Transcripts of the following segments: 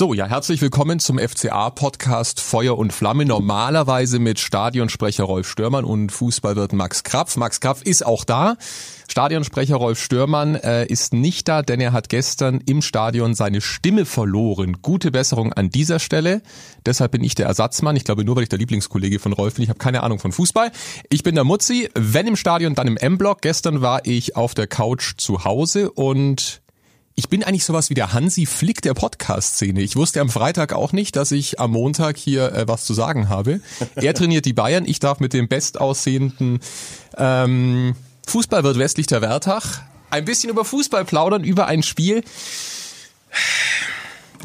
So, ja, herzlich willkommen zum FCA-Podcast Feuer und Flamme. Normalerweise mit Stadionsprecher Rolf Störmann und Fußballwirt Max Krapf. Max Krapf ist auch da. Stadionsprecher Rolf Störmann äh, ist nicht da, denn er hat gestern im Stadion seine Stimme verloren. Gute Besserung an dieser Stelle. Deshalb bin ich der Ersatzmann. Ich glaube nur, weil ich der Lieblingskollege von Rolf bin. Ich habe keine Ahnung von Fußball. Ich bin der Mutzi. Wenn im Stadion, dann im M-Block. Gestern war ich auf der Couch zu Hause und ich bin eigentlich sowas wie der Hansi Flick der Podcast-Szene. Ich wusste am Freitag auch nicht, dass ich am Montag hier äh, was zu sagen habe. Er trainiert die Bayern. Ich darf mit dem bestaussehenden ähm, Fußballwirt westlich der Wertach ein bisschen über Fußball plaudern, über ein Spiel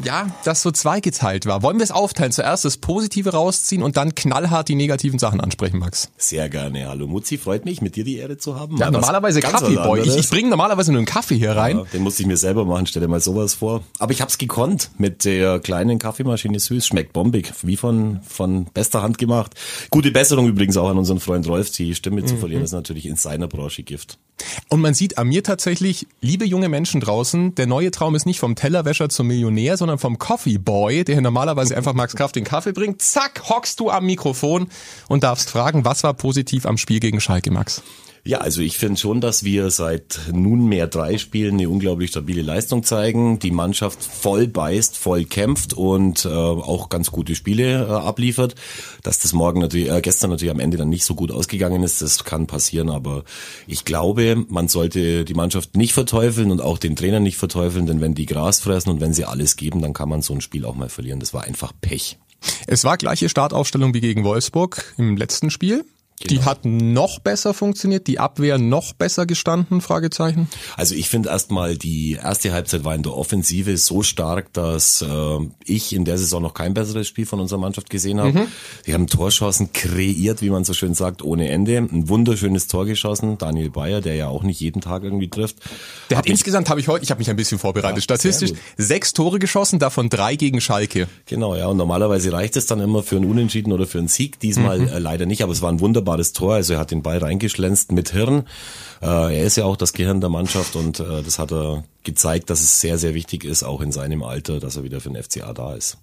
ja, das so zweigeteilt war. Wollen wir es aufteilen? Zuerst das Positive rausziehen und dann knallhart die negativen Sachen ansprechen, Max. Sehr gerne. Hallo Mutzi, freut mich, mit dir die Ehre zu haben. Ja, normalerweise Kaffeeboy. Ich, ich bringe normalerweise nur einen Kaffee hier rein. Ja, den musste ich mir selber machen, stell dir mal sowas vor. Aber ich hab's gekonnt mit der kleinen Kaffeemaschine süß. Schmeckt bombig, wie von, von bester Hand gemacht. Gute Besserung übrigens auch an unseren Freund Rolf. Die Stimme mhm. zu verlieren ist natürlich in seiner Branche Gift. Und man sieht an mir tatsächlich, liebe junge Menschen draußen, der neue Traum ist nicht vom Tellerwäscher zum Millionär, sondern vom Coffee Boy, der normalerweise einfach Max Kraft den Kaffee bringt. Zack, hockst du am Mikrofon und darfst fragen, was war positiv am Spiel gegen Schalke, Max? Ja, also ich finde schon, dass wir seit nunmehr drei Spielen eine unglaublich stabile Leistung zeigen, die Mannschaft voll beißt, voll kämpft und äh, auch ganz gute Spiele äh, abliefert. Dass das morgen natürlich, äh, gestern natürlich am Ende dann nicht so gut ausgegangen ist, das kann passieren, aber ich glaube, man sollte die Mannschaft nicht verteufeln und auch den Trainer nicht verteufeln, denn wenn die Gras fressen und wenn sie alles geben, dann kann man so ein Spiel auch mal verlieren. Das war einfach Pech. Es war gleiche Startaufstellung wie gegen Wolfsburg im letzten Spiel. Genau. Die hat noch besser funktioniert, die Abwehr noch besser gestanden, Fragezeichen? Also ich finde erstmal, die erste Halbzeit war in der Offensive so stark, dass äh, ich in der Saison noch kein besseres Spiel von unserer Mannschaft gesehen habe. Mhm. Die haben Torschancen kreiert, wie man so schön sagt, ohne Ende. Ein wunderschönes Tor geschossen, Daniel Bayer, der ja auch nicht jeden Tag irgendwie trifft. Der hat hab insgesamt, habe ich heute, ich habe mich ein bisschen vorbereitet, ja, statistisch sechs Tore geschossen, davon drei gegen Schalke. Genau, ja, und normalerweise reicht es dann immer für einen Unentschieden oder für einen Sieg, diesmal mhm. äh, leider nicht, aber es war ein wunderbares wunderbares Tor. Also er hat den Ball reingeschlänzt mit Hirn. Äh, er ist ja auch das Gehirn der Mannschaft und äh, das hat er gezeigt, dass es sehr, sehr wichtig ist, auch in seinem Alter, dass er wieder für den FCA da ist.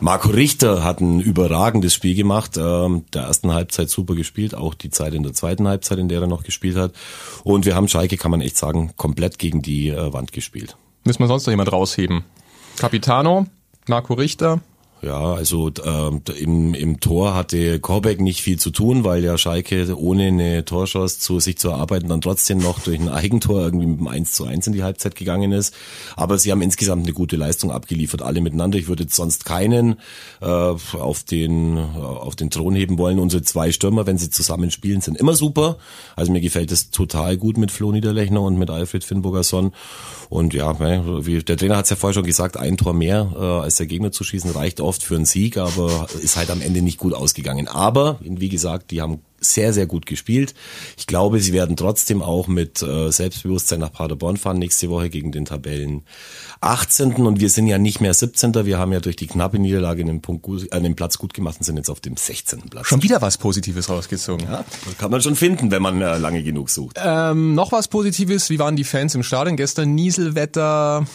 Marco Richter hat ein überragendes Spiel gemacht, ähm, der ersten Halbzeit super gespielt, auch die Zeit in der zweiten Halbzeit, in der er noch gespielt hat. Und wir haben Schalke, kann man echt sagen, komplett gegen die äh, Wand gespielt. Müssen wir sonst noch jemand rausheben? Capitano, Marco Richter, ja, also äh, im, im Tor hatte Korbeck nicht viel zu tun, weil ja Schalke ohne eine Torschance zu sich zu erarbeiten dann trotzdem noch durch ein Eigentor irgendwie mit dem 1 zu 1 in die Halbzeit gegangen ist. Aber sie haben insgesamt eine gute Leistung abgeliefert, alle miteinander. Ich würde sonst keinen äh, auf, den, auf den Thron heben wollen. Unsere zwei Stürmer, wenn sie zusammen spielen, sind immer super. Also mir gefällt es total gut mit Flo Niederlechner und mit Alfred Finnburgerson. Und ja, wie, der Trainer hat es ja vorher schon gesagt, ein Tor mehr äh, als der Gegner zu schießen reicht oft für einen Sieg, aber ist halt am Ende nicht gut ausgegangen. Aber, wie gesagt, die haben sehr, sehr gut gespielt. Ich glaube, sie werden trotzdem auch mit äh, Selbstbewusstsein nach Paderborn fahren nächste Woche gegen den Tabellen 18. Und wir sind ja nicht mehr 17. Wir haben ja durch die knappe Niederlage den, Punkt gut, äh, den Platz gut gemacht und sind jetzt auf dem 16. Platz. Schon wieder was Positives rausgezogen. Ja, das kann man schon finden, wenn man äh, lange genug sucht. Ähm, noch was Positives. Wie waren die Fans im Stadion gestern? Nieselwetter,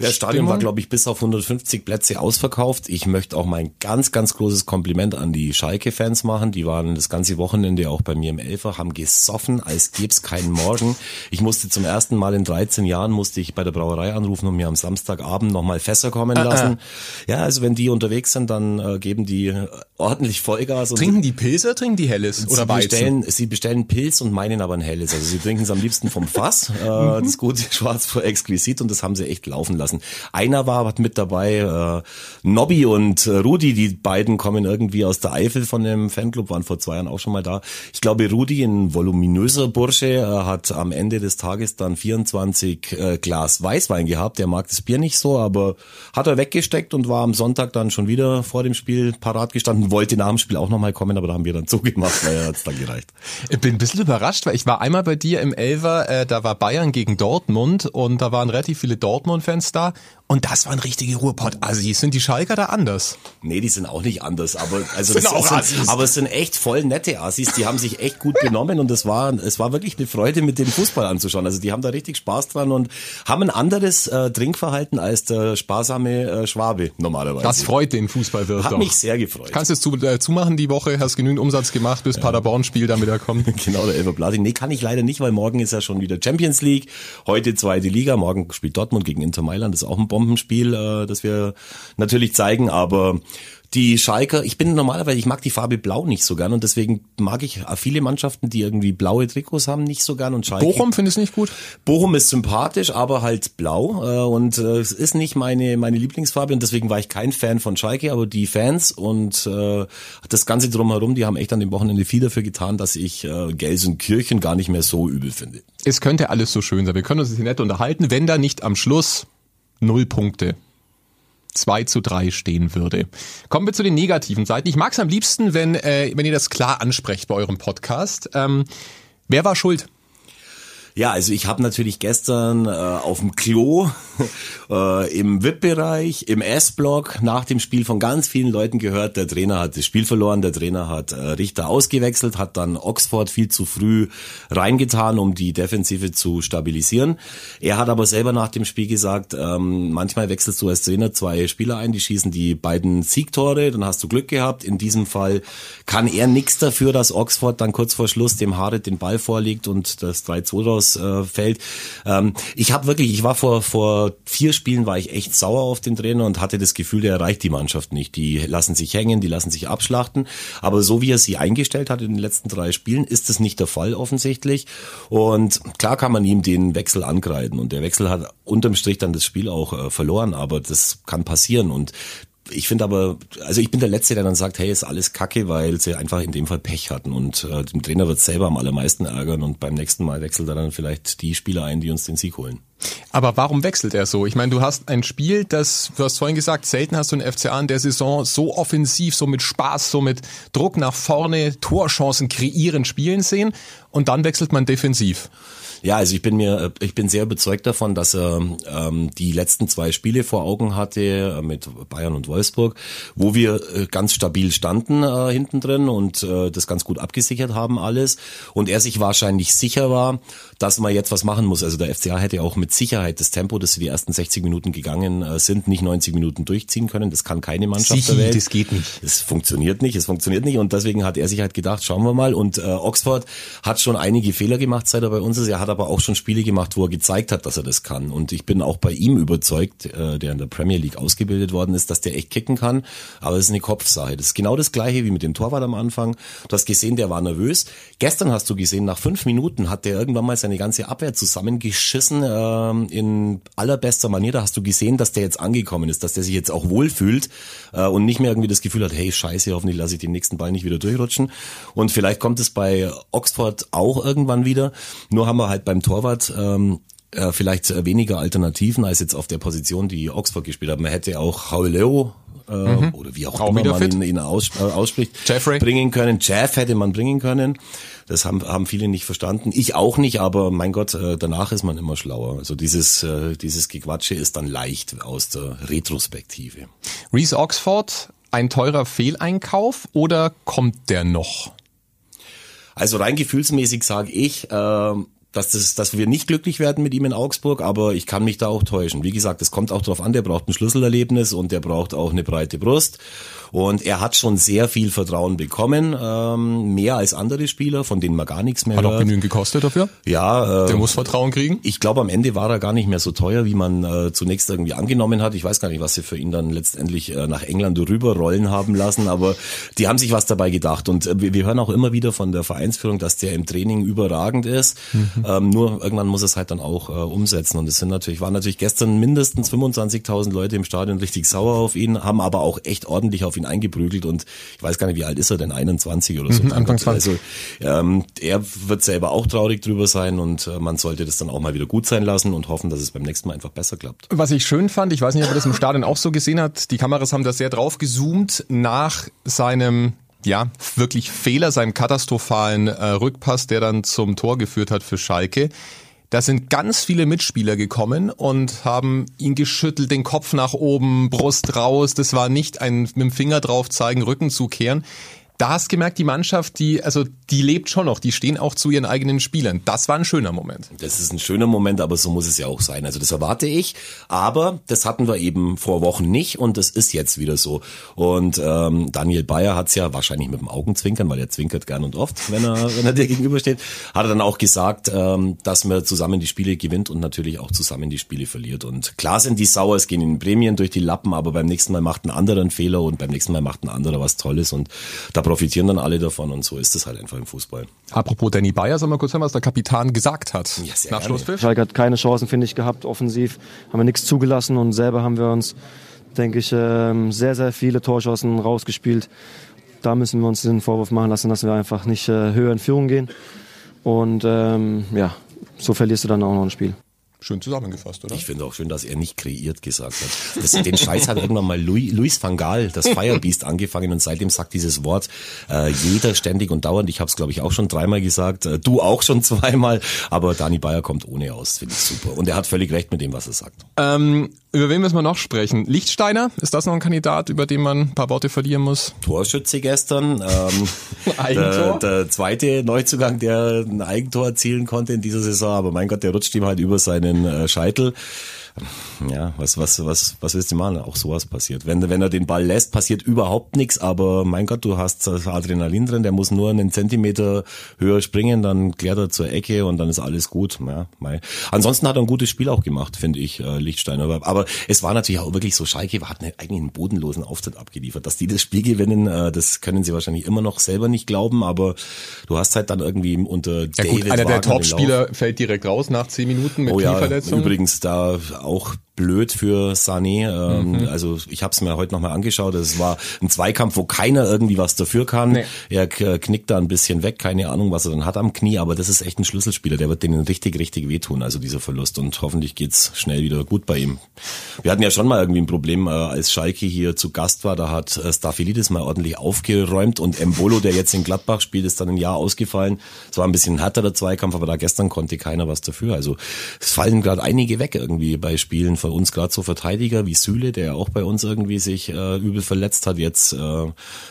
der Stadion war, glaube ich, bis auf 150 Plätze ausverkauft. Ich möchte auch mein ganz, ganz großes Kompliment an die Schalke-Fans machen. Die waren das ganze Wochenende auch bei mir im Elfer, haben gesoffen, als gäbe es keinen Morgen. Ich musste zum ersten Mal in 13 Jahren, musste ich bei der Brauerei anrufen und mir am Samstagabend nochmal Fässer kommen ah, lassen. Ah. Ja, also wenn die unterwegs sind, dann äh, geben die ordentlich Vollgas. trinken die Pilze, trinken die Helles oder sie bestellen, Sie bestellen Pilz und meinen aber ein Helles. Also sie trinken es am liebsten vom Fass, äh, das gute Schwarz vor Exquisit und das haben sie echt laufen lassen lassen. Einer war mit dabei, äh, Nobby und äh, Rudi, die beiden kommen irgendwie aus der Eifel von dem Fanclub, waren vor zwei Jahren auch schon mal da. Ich glaube, Rudi, ein voluminöser Bursche, äh, hat am Ende des Tages dann 24 äh, Glas Weißwein gehabt. Der mag das Bier nicht so, aber hat er weggesteckt und war am Sonntag dann schon wieder vor dem Spiel parat gestanden, wollte nach dem Spiel auch nochmal kommen, aber da haben wir dann zugemacht, weil er hat's dann gereicht. Ich bin ein bisschen überrascht, weil ich war einmal bei dir im Elver, äh, da war Bayern gegen Dortmund und da waren relativ viele Dortmund-Fans da Und das waren richtige Ruhrpott-Assis. Sind die Schalker da anders? Nee, die sind auch nicht anders, aber also Sind das auch sind, Assis. aber es sind echt voll nette Assis, die haben sich echt gut benommen und es war es war wirklich eine Freude mit dem Fußball anzuschauen. Also die haben da richtig Spaß dran und haben ein anderes äh, Trinkverhalten als der sparsame äh, Schwabe normalerweise. Das freut den Fußballwirt Hat doch. mich sehr gefreut. Kannst du es zu, äh, zumachen die Woche? Hast genügend Umsatz gemacht, bis Paderborn-Spiel dann wieder kommt? Genau, der Elfer Platin. Nee, kann ich leider nicht, weil morgen ist ja schon wieder Champions League. Heute zweite Liga. Morgen spielt Dortmund gegen Inter Mailand. Das ist auch ein Bombenspiel, äh, das wir natürlich zeigen. Aber die Schalker, ich bin normalerweise, ich mag die Farbe Blau nicht so gern und deswegen mag ich viele Mannschaften, die irgendwie blaue Trikots haben, nicht so gern und Schalke. Bochum findest du nicht gut? Bochum ist sympathisch, aber halt blau äh, und äh, es ist nicht meine meine Lieblingsfarbe und deswegen war ich kein Fan von Schalke, aber die Fans und äh, das ganze drumherum, die haben echt an dem Wochenende viel dafür getan, dass ich äh, Gelsenkirchen gar nicht mehr so übel finde. Es könnte alles so schön sein. Wir können uns jetzt hier nett unterhalten, wenn da nicht am Schluss null Punkte 2 zu 3 stehen würde. Kommen wir zu den negativen Seiten. Ich mag es am liebsten, wenn, äh, wenn ihr das klar ansprecht bei eurem Podcast. Ähm, wer war schuld? Ja, also ich habe natürlich gestern äh, auf dem Klo, äh, im VIP-Bereich, im S-Block nach dem Spiel von ganz vielen Leuten gehört, der Trainer hat das Spiel verloren, der Trainer hat äh, Richter ausgewechselt, hat dann Oxford viel zu früh reingetan, um die Defensive zu stabilisieren. Er hat aber selber nach dem Spiel gesagt, ähm, manchmal wechselst du als Trainer zwei Spieler ein, die schießen die beiden Siegtore, dann hast du Glück gehabt. In diesem Fall kann er nichts dafür, dass Oxford dann kurz vor Schluss dem Harit den Ball vorlegt und das 3-2 raus äh, fällt. Ähm, ich habe wirklich, ich war vor vor vier Spielen war ich echt sauer auf den Trainer und hatte das Gefühl, der erreicht die Mannschaft nicht. Die lassen sich hängen, die lassen sich abschlachten. Aber so wie er sie eingestellt hat in den letzten drei Spielen, ist das nicht der Fall offensichtlich. Und klar kann man ihm den Wechsel angreifen und der Wechsel hat unterm Strich dann das Spiel auch äh, verloren. Aber das kann passieren und ich finde aber, also ich bin der Letzte, der dann sagt, hey, ist alles Kacke, weil sie einfach in dem Fall Pech hatten und äh, dem Trainer wird selber am allermeisten ärgern und beim nächsten Mal wechselt er dann vielleicht die Spieler ein, die uns den Sieg holen. Aber warum wechselt er so? Ich meine, du hast ein Spiel, das, du hast vorhin gesagt, selten hast du einen FCA in der Saison so offensiv, so mit Spaß, so mit Druck nach vorne, Torchancen kreieren, spielen sehen und dann wechselt man defensiv. Ja, also ich bin mir, ich bin sehr überzeugt davon, dass er ähm, die letzten zwei Spiele vor Augen hatte äh, mit Bayern und Wolfsburg, wo wir äh, ganz stabil standen äh, hinten drin und äh, das ganz gut abgesichert haben alles und er sich wahrscheinlich sicher war, dass man jetzt was machen muss. Also der FCA hätte auch mit Sicherheit das Tempo, das sie die ersten 60 Minuten gegangen äh, sind, nicht 90 Minuten durchziehen können. Das kann keine Mannschaft Sichi, der Welt. das geht nicht. Es funktioniert nicht, es funktioniert nicht und deswegen hat er sich halt gedacht, schauen wir mal und äh, Oxford hat schon einige Fehler gemacht, seit er bei uns ist. Er hat aber auch schon Spiele gemacht, wo er gezeigt hat, dass er das kann und ich bin auch bei ihm überzeugt, äh, der in der Premier League ausgebildet worden ist, dass der echt kicken kann, aber es ist eine Kopfsache. Das ist genau das gleiche wie mit dem Torwart am Anfang. Du hast gesehen, der war nervös. Gestern hast du gesehen, nach fünf Minuten hat der irgendwann mal seine ganze Abwehr zusammengeschissen ähm, in allerbester Manier. Da hast du gesehen, dass der jetzt angekommen ist, dass der sich jetzt auch wohlfühlt äh, und nicht mehr irgendwie das Gefühl hat, hey Scheiße, hoffentlich lasse ich den nächsten Ball nicht wieder durchrutschen. Und vielleicht kommt es bei Oxford auch irgendwann wieder. Nur haben wir halt beim Torwart ähm, äh, vielleicht äh, weniger Alternativen als jetzt auf der Position, die Oxford gespielt hat. Man hätte auch Hauleo äh, oder wie auch, Auch immer man fit. ihn, ihn aus, äh, ausspricht, Jeffrey. bringen können. Jeff hätte man bringen können. Das haben, haben viele nicht verstanden. Ich auch nicht, aber mein Gott, äh, danach ist man immer schlauer. Also dieses, äh, dieses Gequatsche ist dann leicht aus der Retrospektive. Reese Oxford, ein teurer Fehleinkauf oder kommt der noch? Also rein gefühlsmäßig sage ich, äh, dass, das, dass wir nicht glücklich werden mit ihm in Augsburg, aber ich kann mich da auch täuschen. Wie gesagt, es kommt auch darauf an, der braucht ein Schlüsselerlebnis und der braucht auch eine breite Brust. Und er hat schon sehr viel Vertrauen bekommen, ähm, mehr als andere Spieler, von denen man gar nichts mehr Hat auch hört. genügend gekostet dafür. Ja, äh, Der muss Vertrauen kriegen. ich glaube, am Ende war er gar nicht mehr so teuer, wie man äh, zunächst irgendwie angenommen hat. Ich weiß gar nicht, was sie für ihn dann letztendlich äh, nach England rüberrollen haben lassen, aber die haben sich was dabei gedacht. Und äh, wir, wir hören auch immer wieder von der Vereinsführung, dass der im Training überragend ist. Ähm, nur irgendwann muss es halt dann auch äh, umsetzen. Und es sind natürlich, waren natürlich gestern mindestens 25.000 Leute im Stadion richtig sauer auf ihn, haben aber auch echt ordentlich auf ihn eingeprügelt. Und ich weiß gar nicht, wie alt ist er denn? 21 oder so? Mhm, Anfang 20. Also ähm, er wird selber auch traurig drüber sein und äh, man sollte das dann auch mal wieder gut sein lassen und hoffen, dass es beim nächsten Mal einfach besser klappt. Was ich schön fand, ich weiß nicht, ob ihr das im Stadion auch so gesehen habt, die Kameras haben da sehr drauf gezoomt nach seinem ja, wirklich Fehler, seinem katastrophalen äh, Rückpass, der dann zum Tor geführt hat für Schalke. Da sind ganz viele Mitspieler gekommen und haben ihn geschüttelt, den Kopf nach oben, Brust raus. Das war nicht ein mit dem Finger drauf zeigen, Rücken zukehren da hast gemerkt, die Mannschaft, die, also die lebt schon noch, die stehen auch zu ihren eigenen Spielern. Das war ein schöner Moment. Das ist ein schöner Moment, aber so muss es ja auch sein. Also das erwarte ich, aber das hatten wir eben vor Wochen nicht und das ist jetzt wieder so. Und ähm, Daniel Bayer hat es ja wahrscheinlich mit dem Augenzwinkern, weil er zwinkert gern und oft, wenn er, wenn er dir gegenübersteht, hat er dann auch gesagt, ähm, dass man zusammen die Spiele gewinnt und natürlich auch zusammen die Spiele verliert. Und klar sind die sauer, es gehen in Prämien durch die Lappen, aber beim nächsten Mal macht ein anderer einen Fehler und beim nächsten Mal macht ein anderer was Tolles und da profitieren dann alle davon und so ist es halt einfach im Fußball. Apropos Danny Bayer, sollen wir kurz hören, was der Kapitän gesagt hat? Ja, sehr Nach Schlusspfiff? Schalke hat keine Chancen, finde ich, gehabt. Offensiv haben wir nichts zugelassen und selber haben wir uns, denke ich, ähm, sehr, sehr viele Torschancen rausgespielt. Da müssen wir uns den Vorwurf machen lassen, dass wir einfach nicht äh, höher in Führung gehen. Und ähm, ja, so verlierst du dann auch noch ein Spiel. Schön zusammengefasst, oder? Ich finde auch schön, dass er nicht kreiert gesagt hat. Das, den Scheiß hat irgendwann mal Louis, Louis van Gaal, das Firebeast, angefangen und seitdem sagt dieses Wort äh, jeder ständig und dauernd. Ich habe es, glaube ich, auch schon dreimal gesagt, äh, du auch schon zweimal, aber Dani Bayer kommt ohne aus, finde ich super. Und er hat völlig recht mit dem, was er sagt. Ähm, über wen müssen wir noch sprechen? Lichtsteiner, ist das noch ein Kandidat, über den man ein paar Worte verlieren muss? Torschütze gestern. Ähm, Eigentor? Der, der zweite Neuzugang, der ein Eigentor erzielen konnte in dieser Saison, aber mein Gott, der rutscht ihm halt über seine den äh, Scheitel ja, was, was, was, was willst du machen? Auch sowas passiert. Wenn, wenn er den Ball lässt, passiert überhaupt nichts, aber mein Gott, du hast das Adrenalin drin, der muss nur einen Zentimeter höher springen, dann klärt er zur Ecke und dann ist alles gut. Ja, mei. Ansonsten hat er ein gutes Spiel auch gemacht, finde ich, äh, Lichtsteiner. Aber, aber es war natürlich auch wirklich so, Schalke hat einen, eigentlich einen bodenlosen Auftritt abgeliefert. Dass die das Spiel gewinnen, äh, das können sie wahrscheinlich immer noch selber nicht glauben, aber du hast halt dann irgendwie unter ja, David gut, einer der Topspieler fällt direkt raus nach zehn Minuten mit oh, Knieverletzung. Ja, übrigens da auch blöd für Sané. Ähm, mhm. Also ich habe es mir heute nochmal angeschaut. Es war ein Zweikampf, wo keiner irgendwie was dafür kann. Nee. Er knickt da ein bisschen weg, keine Ahnung, was er dann hat am Knie, aber das ist echt ein Schlüsselspieler. Der wird denen richtig, richtig wehtun, also dieser Verlust. Und hoffentlich geht's schnell wieder gut bei ihm. Wir hatten ja schon mal irgendwie ein Problem, äh, als Schalke hier zu Gast war. Da hat äh, Staphylidis mal ordentlich aufgeräumt und Embolo, der jetzt in Gladbach spielt, ist dann ein Jahr ausgefallen. Es war ein bisschen härter der Zweikampf, aber da gestern konnte keiner was dafür. Also es fallen gerade einige weg irgendwie bei Spielen von uns gerade so Verteidiger wie Süle, der ja auch bei uns irgendwie sich äh, übel verletzt hat. Jetzt äh,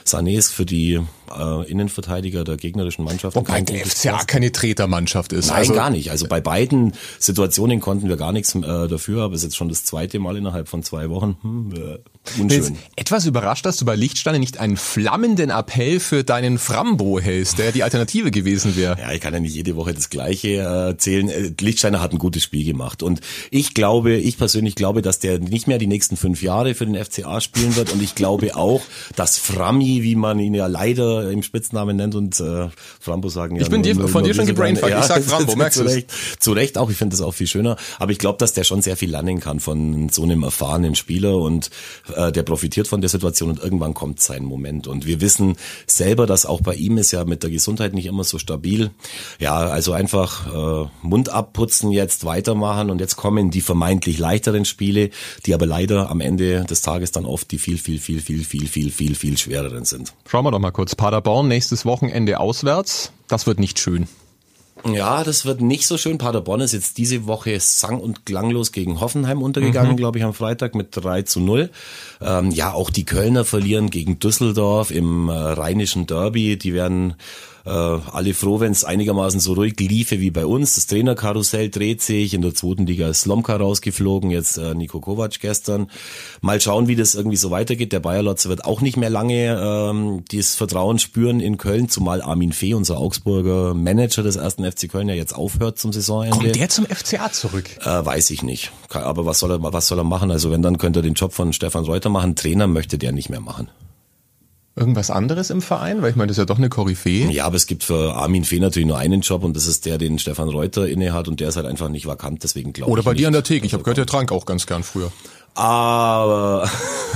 Sané ist für die äh, Innenverteidiger der gegnerischen Mannschaft. Wobei der FCA keine Tretermannschaft ist. Nein, also, gar nicht. Also bei beiden Situationen konnten wir gar nichts äh, dafür, aber es ist jetzt schon das zweite Mal innerhalb von zwei Wochen. Hm, äh, unschön. Etwas überrascht, dass du bei Lichtsteine nicht einen flammenden Appell für deinen Frambo hältst, der die Alternative gewesen wäre. Ja, ich kann ja nicht jede Woche das Gleiche äh, erzählen. Äh, Lichtsteiner hat ein gutes Spiel gemacht und ich glaube, ich persönlich glaube, dass der nicht mehr die nächsten fünf Jahre für den FCA spielen wird. Und ich glaube auch, dass Frammi, wie man ihn ja leider im Spitznamen nennt, und äh, Frambo sagen ja. Ich bin dir, nur, von dir schon gebrainfuckt. Ja, ich sag Frambo, merkst du? Zu Recht, zu Recht auch. Ich finde das auch viel schöner. Aber ich glaube, dass der schon sehr viel lernen kann von so einem erfahrenen Spieler und äh, der profitiert von der Situation und irgendwann kommt sein Moment. Und wir wissen selber, dass auch bei ihm ist ja mit der Gesundheit nicht immer so stabil. Ja, also einfach äh, Mund abputzen jetzt, weitermachen und jetzt kommen die vermeintlich leichteren Spiele Spiele, die aber leider am Ende des Tages dann oft die viel, viel, viel, viel, viel, viel, viel, viel schwereren sind. Schauen wir doch mal kurz. Paderborn nächstes Wochenende auswärts. Das wird nicht schön. Ja, das wird nicht so schön. Paderborn ist jetzt diese Woche sang- und klanglos gegen Hoffenheim untergegangen, mhm. glaube ich, am Freitag mit 3 zu 0. Ähm, ja, auch die Kölner verlieren gegen Düsseldorf im äh, rheinischen Derby. Die werden äh, alle froh, wenn es einigermaßen so ruhig liefe wie bei uns. Das Trainerkarussell dreht sich. In der zweiten Liga ist Slomka rausgeflogen, jetzt äh, Niko Kovac gestern. Mal schauen, wie das irgendwie so weitergeht. Der Bayerlotze wird auch nicht mehr lange ähm, dieses Vertrauen spüren in Köln, zumal Armin Fee, unser Augsburger Manager des ersten FC Köln, ja jetzt aufhört zum Saisonende. Kommt der zum FCA zurück? Äh, weiß ich nicht. Aber was soll er, was soll er machen? Also wenn, dann könnte er den Job von Stefan Reuter machen. Trainer möchte der nicht mehr machen. Irgendwas anderes im Verein? Weil ich meine, das ist ja doch eine Koryphäe. Ja, aber es gibt für Armin Fee natürlich nur einen Job und das ist der, den Stefan Reuter inne hat und der ist halt einfach nicht vakant, deswegen glaube ich. Oder bei dir an der Theke. Ich habe gehört, der trank auch ganz gern früher. Aber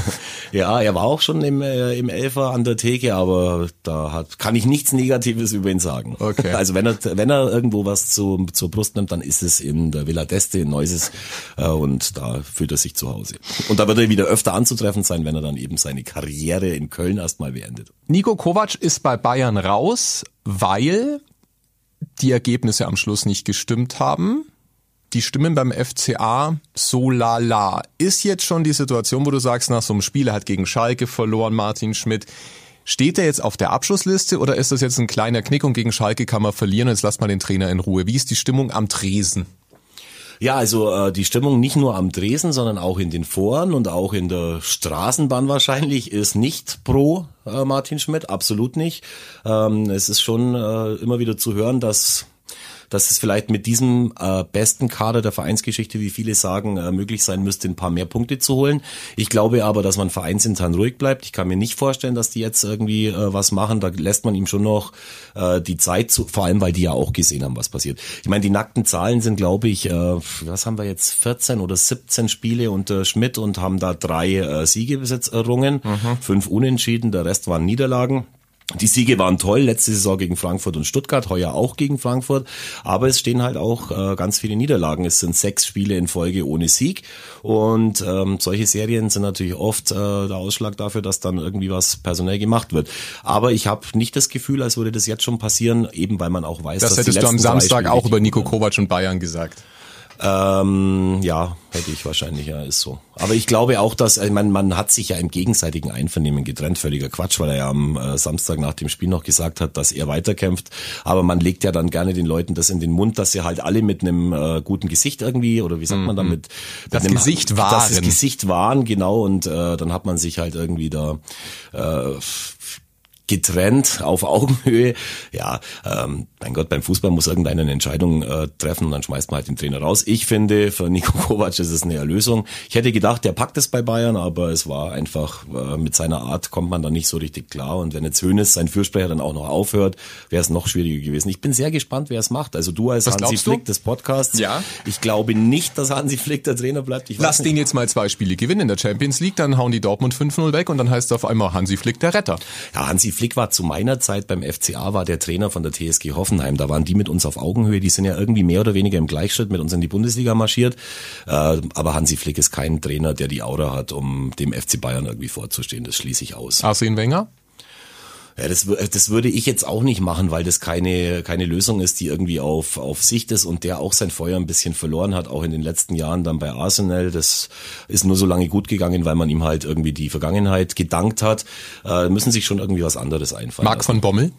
ja, er war auch schon im, äh, im Elfer an der Theke, aber da hat, kann ich nichts Negatives über ihn sagen. Okay. Also wenn er, wenn er irgendwo was zu, zur Brust nimmt, dann ist es in der Villa d'Este in Neuses äh, und da fühlt er sich zu Hause. Und da wird er wieder öfter anzutreffen sein, wenn er dann eben seine Karriere in Köln erstmal beendet. Nico Kovac ist bei Bayern raus, weil die Ergebnisse am Schluss nicht gestimmt haben. Die Stimmen beim FCA so lala. Ist jetzt schon die Situation, wo du sagst, nach so einem Spiel, hat gegen Schalke verloren, Martin Schmidt. Steht er jetzt auf der Abschlussliste oder ist das jetzt ein kleiner Knick und gegen Schalke kann man verlieren und jetzt lasst mal den Trainer in Ruhe? Wie ist die Stimmung am Tresen? Ja, also äh, die Stimmung nicht nur am Dresen, sondern auch in den Foren und auch in der Straßenbahn wahrscheinlich ist nicht pro äh, Martin Schmidt, absolut nicht. Ähm, es ist schon äh, immer wieder zu hören, dass dass es vielleicht mit diesem äh, besten Kader der Vereinsgeschichte, wie viele sagen, äh, möglich sein müsste, ein paar mehr Punkte zu holen. Ich glaube aber, dass man vereinsintern ruhig bleibt. Ich kann mir nicht vorstellen, dass die jetzt irgendwie äh, was machen. Da lässt man ihm schon noch äh, die Zeit zu, vor allem weil die ja auch gesehen haben, was passiert. Ich meine, die nackten Zahlen sind, glaube ich, äh, was haben wir jetzt, 14 oder 17 Spiele unter Schmidt und haben da drei äh, Siege bis jetzt errungen, mhm. fünf Unentschieden, der Rest waren Niederlagen. Die Siege waren toll, letzte Saison gegen Frankfurt und Stuttgart, heuer auch gegen Frankfurt, aber es stehen halt auch äh, ganz viele Niederlagen. Es sind sechs Spiele in Folge ohne Sieg und ähm, solche Serien sind natürlich oft äh, der Ausschlag dafür, dass dann irgendwie was personell gemacht wird. Aber ich habe nicht das Gefühl, als würde das jetzt schon passieren, eben weil man auch weiß, das dass hättest du am Samstag auch über Nico Kovac und Bayern gesagt. Ähm, ja, hätte ich wahrscheinlich, ja, ist so. Aber ich glaube auch, dass, ich meine, man hat sich ja im gegenseitigen Einvernehmen getrennt, völliger Quatsch, weil er ja am äh, Samstag nach dem Spiel noch gesagt hat, dass er weiterkämpft. Aber man legt ja dann gerne den Leuten das in den Mund, dass sie halt alle mit einem äh, guten Gesicht irgendwie, oder wie sagt man damit? Mit das einem, Gesicht wahren. Das Gesicht wahren, genau, und äh, dann hat man sich halt irgendwie da äh, getrennt auf Augenhöhe. Ja, ähm, mein Gott, beim Fußball muss irgendeiner eine Entscheidung äh, treffen und dann schmeißt man halt den Trainer raus. Ich finde, für Nico Kovac ist es eine Erlösung. Ich hätte gedacht, der packt es bei Bayern, aber es war einfach, äh, mit seiner Art kommt man da nicht so richtig klar. Und wenn jetzt Hönes, sein Fürsprecher, dann auch noch aufhört, wäre es noch schwieriger gewesen. Ich bin sehr gespannt, wer es macht. Also du als Was Hansi Flick des Podcasts. Ja. Ich glaube nicht, dass Hansi Flick der Trainer bleibt. Ich Lass den jetzt mal zwei Spiele gewinnen in der Champions League, dann hauen die Dortmund 5-0 weg und dann heißt es auf einmal Hansi Flick der Retter. Ja, Hansi Flick war zu meiner Zeit beim FCA, war der Trainer von der TSG Hoffenheim. Da waren die mit uns auf Augenhöhe. Die sind ja irgendwie mehr oder weniger im Gleichschritt mit uns in die Bundesliga marschiert. Äh, aber Hansi Flick ist kein Trainer, der die Aura hat, um dem FC Bayern irgendwie vorzustehen. Das schließe ich aus. Arsene Wenger? Ja, das, das würde ich jetzt auch nicht machen, weil das keine, keine Lösung ist, die irgendwie auf, auf Sicht ist und der auch sein Feuer ein bisschen verloren hat, auch in den letzten Jahren dann bei Arsenal. Das ist nur so lange gut gegangen, weil man ihm halt irgendwie die Vergangenheit gedankt hat. Äh, müssen sich schon irgendwie was anderes einfallen. Marc von Bommel?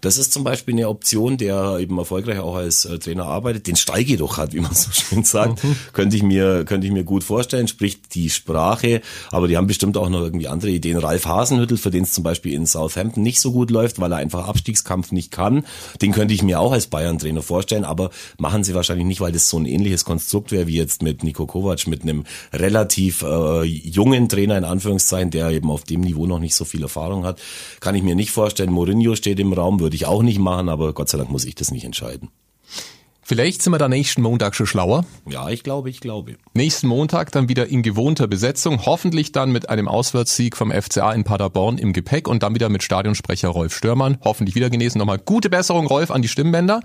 Das ist zum Beispiel eine Option, der eben erfolgreich auch als äh, Trainer arbeitet, den Steig jedoch hat, wie man so schön sagt. Mhm. Könnte ich mir, könnte ich mir gut vorstellen, spricht die Sprache, aber die haben bestimmt auch noch irgendwie andere Ideen. Ralf Hasenhüttel, für den es zum Beispiel in Southampton nicht so gut läuft, weil er einfach Abstiegskampf nicht kann, den könnte ich mir auch als Bayern-Trainer vorstellen, aber machen sie wahrscheinlich nicht, weil das so ein ähnliches Konstrukt wäre wie jetzt mit Nico Kovac, mit einem relativ äh, jungen Trainer in Anführungszeichen, der eben auf dem Niveau noch nicht so viel Erfahrung hat. Kann ich mir nicht vorstellen. Mourinho steht im Raum, würde ich auch nicht machen, aber Gott sei Dank muss ich das nicht entscheiden. Vielleicht sind wir da nächsten Montag schon schlauer. Ja, ich glaube, ich glaube. Nächsten Montag dann wieder in gewohnter Besetzung, hoffentlich dann mit einem Auswärtssieg vom FCA in Paderborn im Gepäck und dann wieder mit Stadionsprecher Rolf Störmann. Hoffentlich wieder genesen. Nochmal gute Besserung, Rolf, an die Stimmbänder.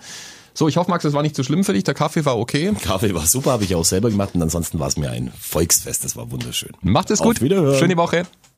So, ich hoffe, Max, das war nicht so schlimm für dich. Der Kaffee war okay. Kaffee war super, habe ich auch selber gemacht und ansonsten war es mir ein Volksfest. Das war wunderschön. Macht es gut. Auf Wiederhören. Schöne Woche.